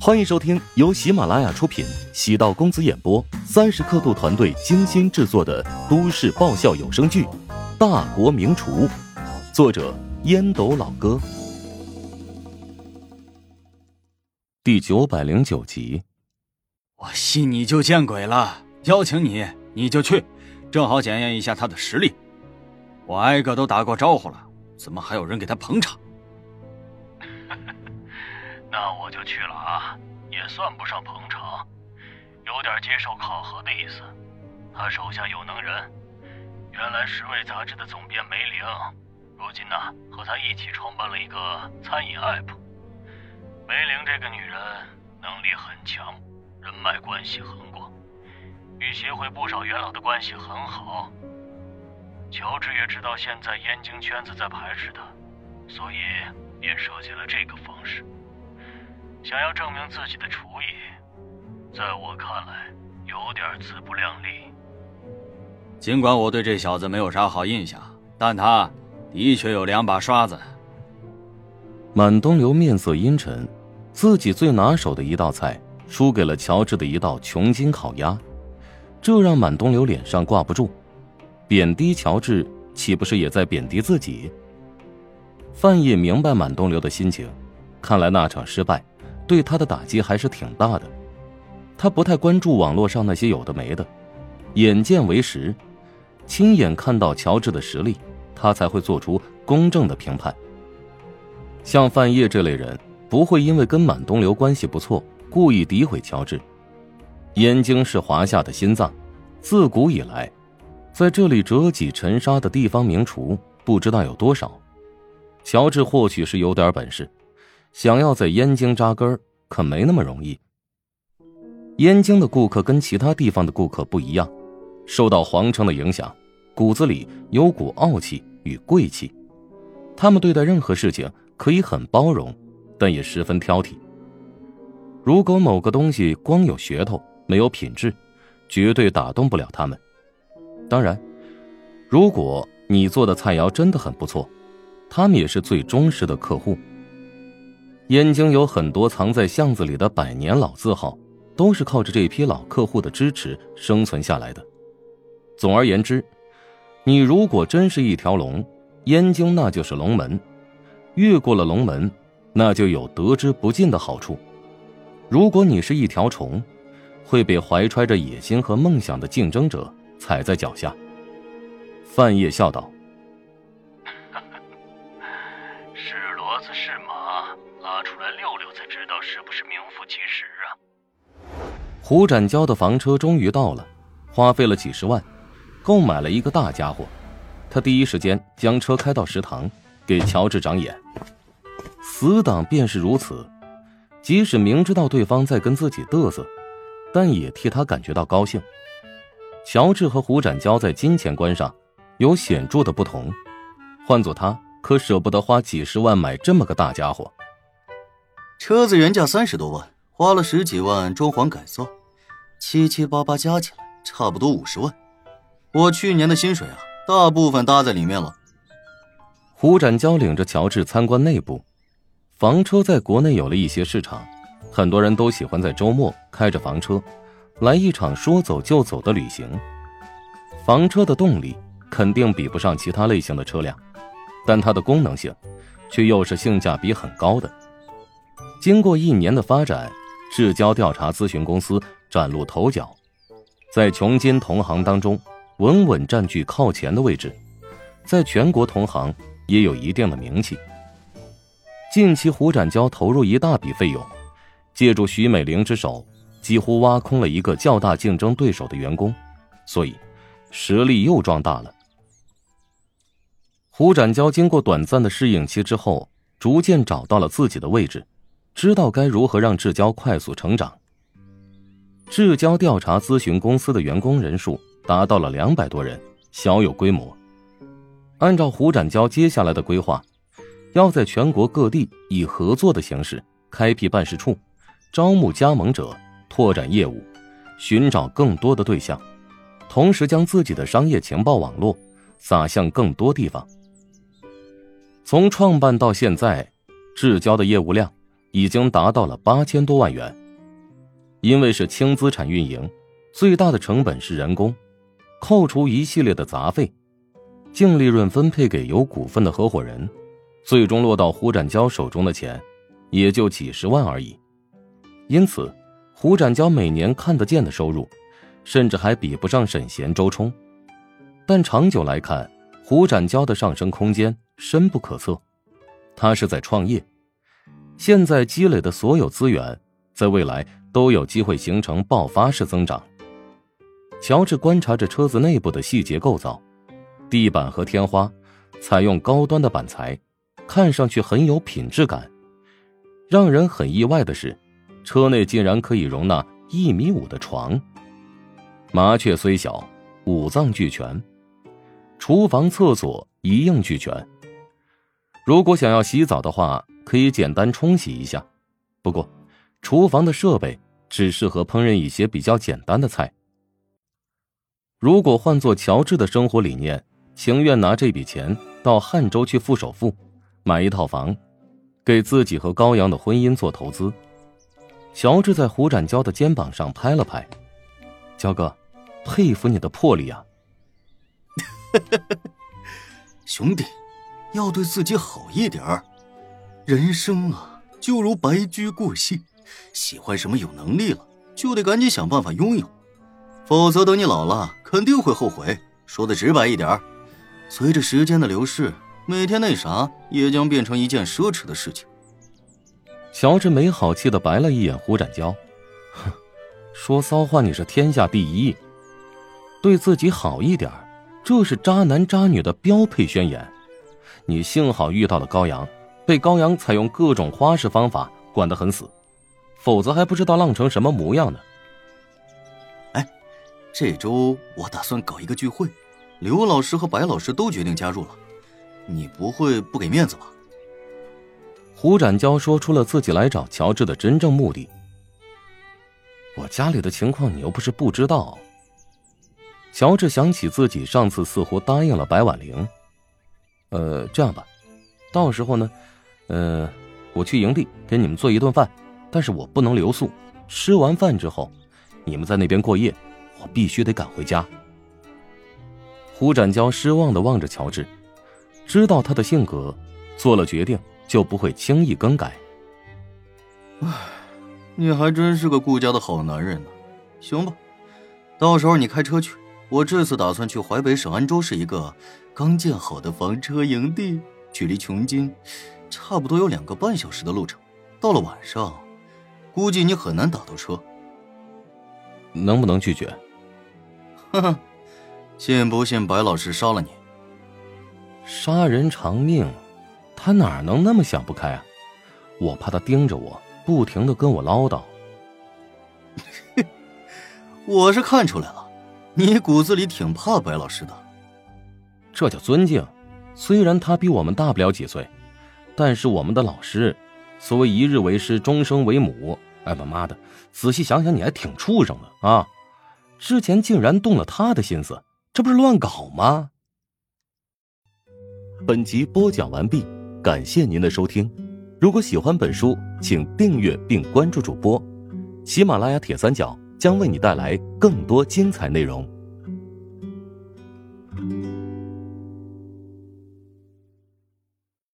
欢迎收听由喜马拉雅出品、喜道公子演播、三十刻度团队精心制作的都市爆笑有声剧《大国名厨》，作者烟斗老哥，第九百零九集。我信你就见鬼了！邀请你，你就去，正好检验一下他的实力。我挨个都打过招呼了，怎么还有人给他捧场？那我就去了啊，也算不上捧场，有点接受考核的意思。他手下有能人，原来《十味》杂志的总编梅玲，如今呢和他一起创办了一个餐饮 app。梅玲这个女人能力很强，人脉关系很广，与协会不少元老的关系很好。乔治也知道现在燕京圈子在排斥他，所以便设计了这个方式。想要证明自己的厨艺，在我看来有点自不量力。尽管我对这小子没有啥好印象，但他的确有两把刷子。满东流面色阴沉，自己最拿手的一道菜输给了乔治的一道琼筋烤鸭，这让满东流脸上挂不住。贬低乔治，岂不是也在贬低自己？范爷明白满东流的心情，看来那场失败。对他的打击还是挺大的，他不太关注网络上那些有的没的，眼见为实，亲眼看到乔治的实力，他才会做出公正的评判。像范晔这类人，不会因为跟满东流关系不错，故意诋毁乔治。燕京是华夏的心脏，自古以来，在这里折戟沉沙的地方名厨不知道有多少，乔治或许是有点本事。想要在燕京扎根可没那么容易。燕京的顾客跟其他地方的顾客不一样，受到皇城的影响，骨子里有股傲气与贵气。他们对待任何事情可以很包容，但也十分挑剔。如果某个东西光有噱头没有品质，绝对打动不了他们。当然，如果你做的菜肴真的很不错，他们也是最忠实的客户。燕京有很多藏在巷子里的百年老字号，都是靠着这批老客户的支持生存下来的。总而言之，你如果真是一条龙，燕京那就是龙门；越过了龙门，那就有得之不尽的好处。如果你是一条虫，会被怀揣着野心和梦想的竞争者踩在脚下。范晔笑道。胡展交的房车终于到了，花费了几十万，购买了一个大家伙。他第一时间将车开到食堂，给乔治长眼。死党便是如此，即使明知道对方在跟自己嘚瑟，但也替他感觉到高兴。乔治和胡展交在金钱观上有显著的不同，换做他可舍不得花几十万买这么个大家伙。车子原价三十多万，花了十几万装潢改造，七七八八加起来差不多五十万。我去年的薪水啊，大部分搭在里面了。胡展交领着乔治参观内部，房车在国内有了一些市场，很多人都喜欢在周末开着房车，来一场说走就走的旅行。房车的动力肯定比不上其他类型的车辆，但它的功能性，却又是性价比很高的。经过一年的发展，市交调查咨询公司崭露头角，在琼金同行当中稳稳占据靠前的位置，在全国同行也有一定的名气。近期胡展交投入一大笔费用，借助徐美玲之手，几乎挖空了一个较大竞争对手的员工，所以实力又壮大了。胡展交经过短暂的适应期之后，逐渐找到了自己的位置。知道该如何让智交快速成长。智交调查咨询公司的员工人数达到了两百多人，小有规模。按照胡展交接下来的规划，要在全国各地以合作的形式开辟办事处，招募加盟者，拓展业务，寻找更多的对象，同时将自己的商业情报网络撒向更多地方。从创办到现在，智交的业务量。已经达到了八千多万元。因为是轻资产运营，最大的成本是人工，扣除一系列的杂费，净利润分配给有股份的合伙人，最终落到胡展娇手中的钱，也就几十万而已。因此，胡展娇每年看得见的收入，甚至还比不上沈贤、周冲。但长久来看，胡展娇的上升空间深不可测。他是在创业，现在积累的所有资源，在未来。都有机会形成爆发式增长。乔治观察着车子内部的细节构造，地板和天花采用高端的板材，看上去很有品质感。让人很意外的是，车内竟然可以容纳一米五的床。麻雀虽小，五脏俱全，厨房、厕所一应俱全。如果想要洗澡的话，可以简单冲洗一下。不过，厨房的设备。只适合烹饪一些比较简单的菜。如果换做乔治的生活理念，情愿拿这笔钱到汉州去付首付，买一套房，给自己和高阳的婚姻做投资。乔治在胡展娇的肩膀上拍了拍：“娇哥，佩服你的魄力啊！兄弟，要对自己好一点儿。人生啊，就如白驹过隙。”喜欢什么有能力了，就得赶紧想办法拥有，否则等你老了肯定会后悔。说的直白一点，随着时间的流逝，每天那啥也将变成一件奢侈的事情。乔治没好气的白了一眼胡展娇，哼，说骚话你是天下第一，对自己好一点，这是渣男渣女的标配宣言。你幸好遇到了高阳，被高阳采用各种花式方法管得很死。否则还不知道浪成什么模样呢。哎，这周我打算搞一个聚会，刘老师和白老师都决定加入了，你不会不给面子吧？胡展娇说出了自己来找乔治的真正目的。我家里的情况你又不是不知道。乔治想起自己上次似乎答应了白婉玲，呃，这样吧，到时候呢，呃，我去营地给你们做一顿饭。但是我不能留宿，吃完饭之后，你们在那边过夜，我必须得赶回家。胡展娇失望的望着乔治，知道他的性格，做了决定就不会轻易更改。唉，你还真是个顾家的好男人呢。行吧，到时候你开车去，我这次打算去淮北省安州市一个刚建好的房车营地，距离琼京差不多有两个半小时的路程。到了晚上。估计你很难打到车，能不能拒绝？哈哈，信不信白老师杀了你？杀人偿命，他哪能那么想不开啊？我怕他盯着我，不停的跟我唠叨。我是看出来了，你骨子里挺怕白老师的。这叫尊敬，虽然他比我们大不了几岁，但是我们的老师。所谓一日为师，终生为母。哎，他妈的！仔细想想，你还挺畜生的啊！之前竟然动了他的心思，这不是乱搞吗？本集播讲完毕，感谢您的收听。如果喜欢本书，请订阅并关注主播。喜马拉雅铁三角将为你带来更多精彩内容。